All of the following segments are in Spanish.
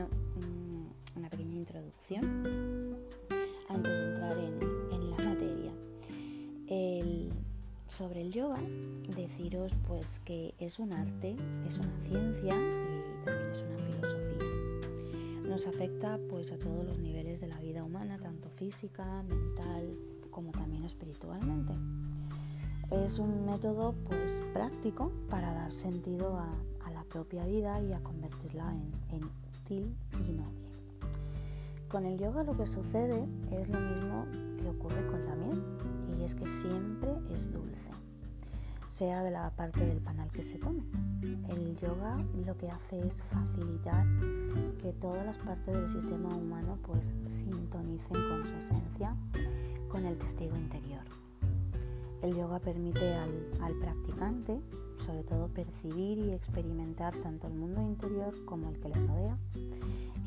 mm, una pequeña introducción antes de entrar en, la materia. sobre el yoga, deciros pues que es un arte, es una ciencia y también es una filosofía. Nos afecta pues a todos los niveles de la vida humana, tanto física, mental como también espiritualmente. Es un método pues práctico para dar sentido a, la propia vida y a convertirla en, y noble. Con el yoga lo que sucede es lo mismo que ocurre con la miel y es que siempre es dulce, sea de la parte del panal que se tome. El yoga lo que hace es facilitar que todas las partes del sistema humano pues sintonicen con su esencia, con el testigo interior. El yoga permite al, practicante, sobre todo, percibir y experimentar tanto el mundo interior como el que le rodea,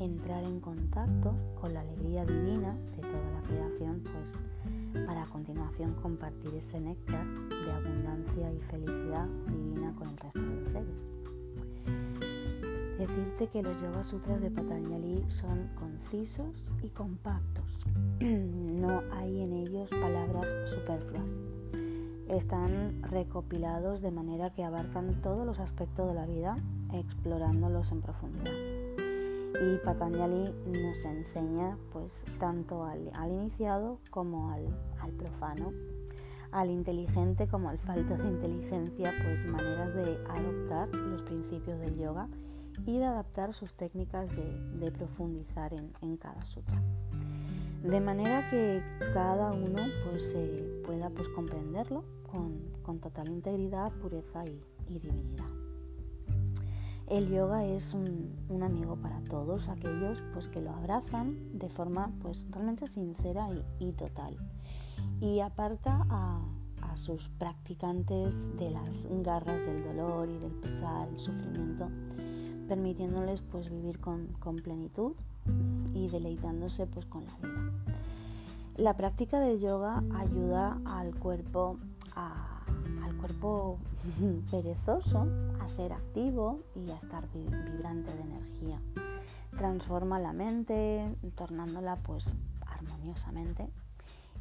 entrar en contacto con la alegría divina de toda la creación, pues para a continuación compartir ese néctar de abundancia y felicidad divina con el resto de los seres. Decirte que los Yoga Sutras de Patanjali son concisos y compactos. No hay en ellos palabras superfluas están recopilados de manera que abarcan todos los aspectos de la vida, explorándolos en profundidad. Y Patanjali nos enseña pues tanto al, iniciado como al, profano, al inteligente como al falto de inteligencia, pues maneras de adoptar los principios del yoga y de adaptar sus técnicas de, profundizar en, cada sutra de manera que cada uno pues, pueda pues, comprenderlo con, total integridad, pureza y, divinidad. El yoga es un, amigo para todos aquellos pues, que lo abrazan de forma pues, realmente sincera y, total y aparta a, sus practicantes de las garras del dolor y del pesar, el sufrimiento, permitiéndoles pues, vivir con, plenitud y deleitándose pues, con la vida. La práctica del yoga ayuda al cuerpo al cuerpo perezoso a ser activo y a estar vibrante de energía. Transforma la mente, tornándola pues armoniosamente.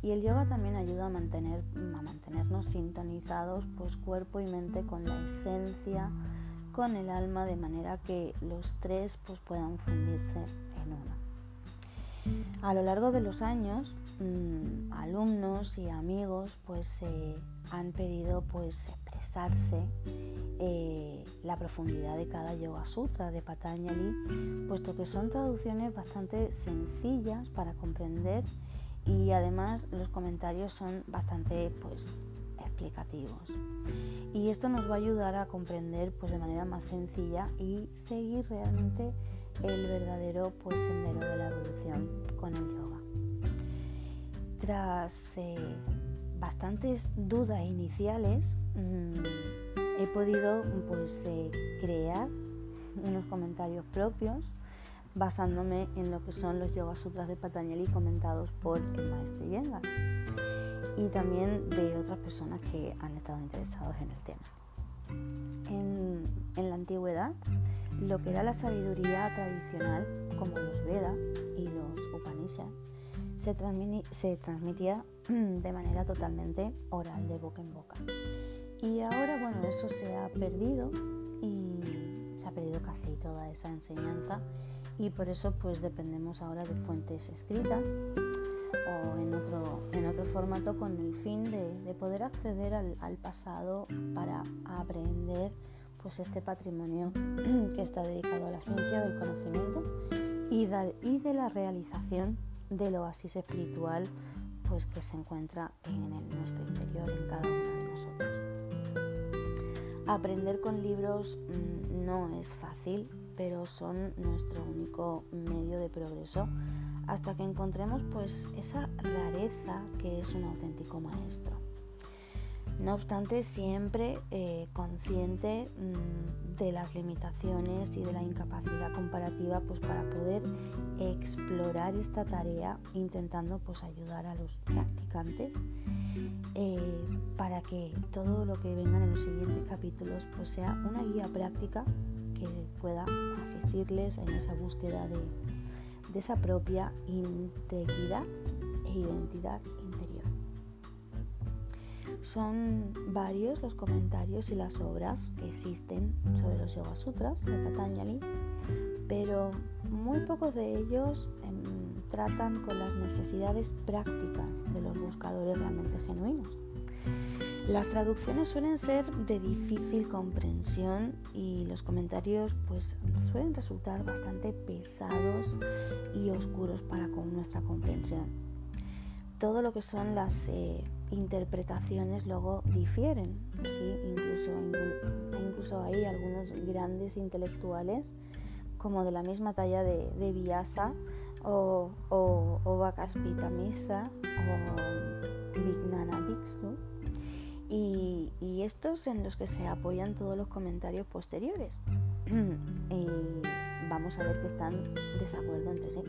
Y el yoga también ayuda a, mantener, a mantenernos sintonizados pues cuerpo y mente con la esencia, con el alma, de manera que los tres pues puedan fundirse en uno. A lo largo de los años, mm, alumnos y amigos pues han pedido pues expresarse eh, la profundidad de cada Yoga Sutra de Patanjali, puesto que son traducciones bastante sencillas para comprender y además los comentarios son bastante pues Y esto nos va a ayudar a comprender pues de manera más sencilla y seguir realmente el verdadero pues, sendero de la evolución con el yoga. Tras eh, bastantes dudas iniciales, mm, he podido pues, eh, crear unos comentarios propios basándome en lo que son los Yoga Sutras de Patanjali comentados por el maestro Yenga y también de otras personas que han estado interesados en el tema. En, la antigüedad, lo que era la sabiduría tradicional, como los Vedas y los Upanishads, se, se transmitía de manera totalmente oral, de boca en boca. Y ahora, bueno, eso se ha perdido y se ha perdido casi toda esa enseñanza y por eso pues dependemos ahora de fuentes escritas o en otro, en otro formato con el fin de, poder acceder al, pasado para aprender pues este patrimonio que está dedicado a la ciencia del conocimiento y, de la realización del oasis espiritual pues que se encuentra en nuestro interior, en cada uno de nosotros. Aprender con libros mm, no es fácil, pero son nuestro único medio de progreso hasta que encontremos pues esa rareza que es un auténtico maestro. No obstante, siempre eh, consciente mm, de las limitaciones y de la incapacidad comparativa pues, para poder explorar esta tarea, intentando pues, ayudar a los practicantes eh, para que todo lo que venga en los siguientes capítulos pues, sea una guía práctica que pueda asistirles en esa búsqueda de, de esa propia integridad e identidad interior. Son varios los comentarios y las obras que existen sobre los Yoga Sutras de Patanjali, pero muy pocos de ellos em, tratan con las necesidades prácticas de los buscadores realmente genuinos. Las traducciones suelen ser de difícil comprensión y los comentarios pues suelen resultar bastante pesados y oscuros para con nuestra comprensión. Todo lo que son las eh, interpretaciones luego difieren, ¿sí? incluso, incluso hay algunos grandes intelectuales como de la misma talla de, de o, o, o o Vignana Bhiksu y, estos en los que se apoyan todos los comentarios posteriores. y vamos a ver que están desacuerdo entre sí.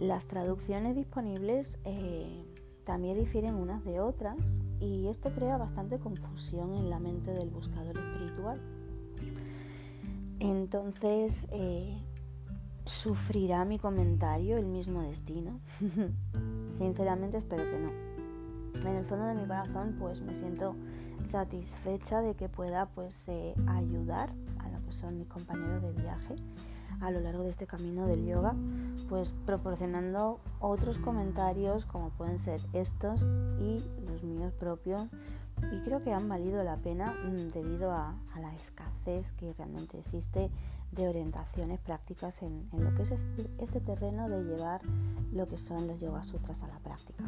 Las traducciones disponibles eh, también difieren unas de otras y esto crea bastante confusión en la mente del buscador espiritual. Entonces, eh, ¿sufrirá mi comentario el mismo destino? Sinceramente espero que no en el fondo de mi corazón pues me siento satisfecha de que pueda pues eh, ayudar a lo que son mis compañeros de viaje a lo largo de este camino del yoga pues proporcionando otros comentarios como pueden ser estos y los míos propios y creo que han valido la pena mm, debido a, la escasez que realmente existe de orientaciones prácticas en, lo que es este, este terreno de llevar lo que son los yoga sutras a la práctica.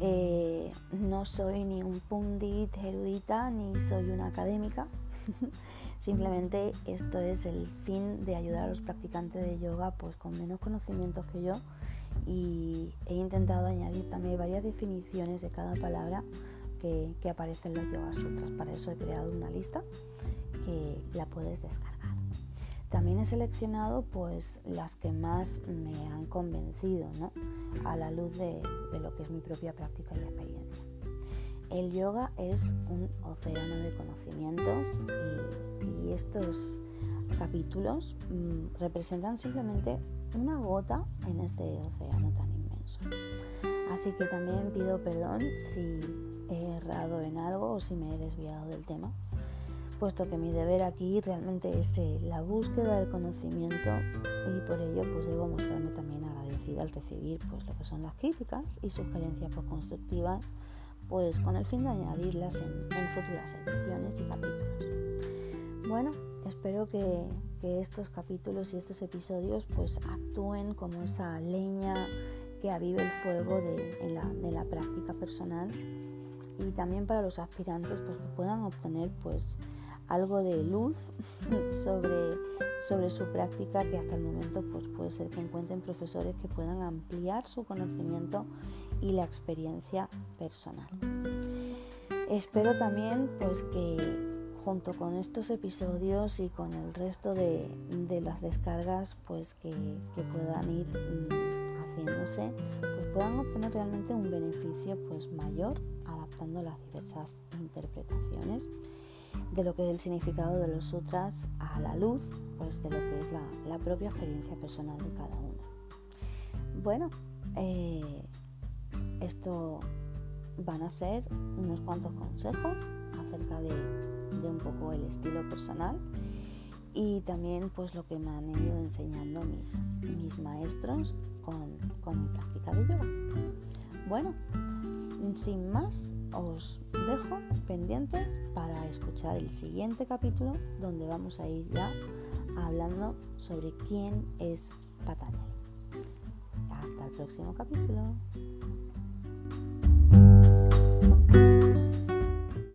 Eh, no soy ni un pundit erudita ni soy una académica. Simplemente esto es el fin de ayudar a los practicantes de yoga pues con menos conocimientos que yo y he intentado añadir también varias definiciones de cada palabra que, que aparece en los Yoga Sutras. Para eso he creado una lista que la puedes descargar. También he seleccionado pues las que más me han convencido ¿no? a la luz de, lo que es mi propia práctica y experiencia. El yoga es un océano de conocimientos y, estos capítulos mm, representan simplemente una gota en este océano tan inmenso. Así que también pido perdón si he errado en algo o si me he desviado del tema puesto que mi deber aquí realmente es eh, la búsqueda del conocimiento y por ello pues debo mostrarme también agradecida al recibir pues lo que son las críticas y sugerencias constructivas pues con el fin de añadirlas en, futuras ediciones y capítulos. Bueno, espero que, estos capítulos y estos episodios pues actúen como esa leña que avive el fuego de, la, de la práctica personal y también para los aspirantes pues puedan obtener pues algo de luz sobre, sobre su práctica que hasta el momento pues puede ser que encuentren profesores que puedan ampliar su conocimiento y la experiencia personal. Espero también pues que junto con estos episodios y con el resto de, las descargas pues que, que puedan ir mm, haciéndose pues puedan obtener realmente un beneficio pues mayor adaptando las diversas interpretaciones de lo que es el significado de los sutras a la luz pues de lo que es la, propia experiencia personal de cada uno. Bueno, eh, esto van a ser unos cuantos consejos acerca de, un poco el estilo personal y también pues lo que me han ido enseñando mis, mis maestros con, con mi práctica de yoga. Bueno, sin más, os dejo pendientes para escuchar el siguiente capítulo donde vamos a ir ya hablando sobre quién es Patanjali. Hasta el próximo capítulo.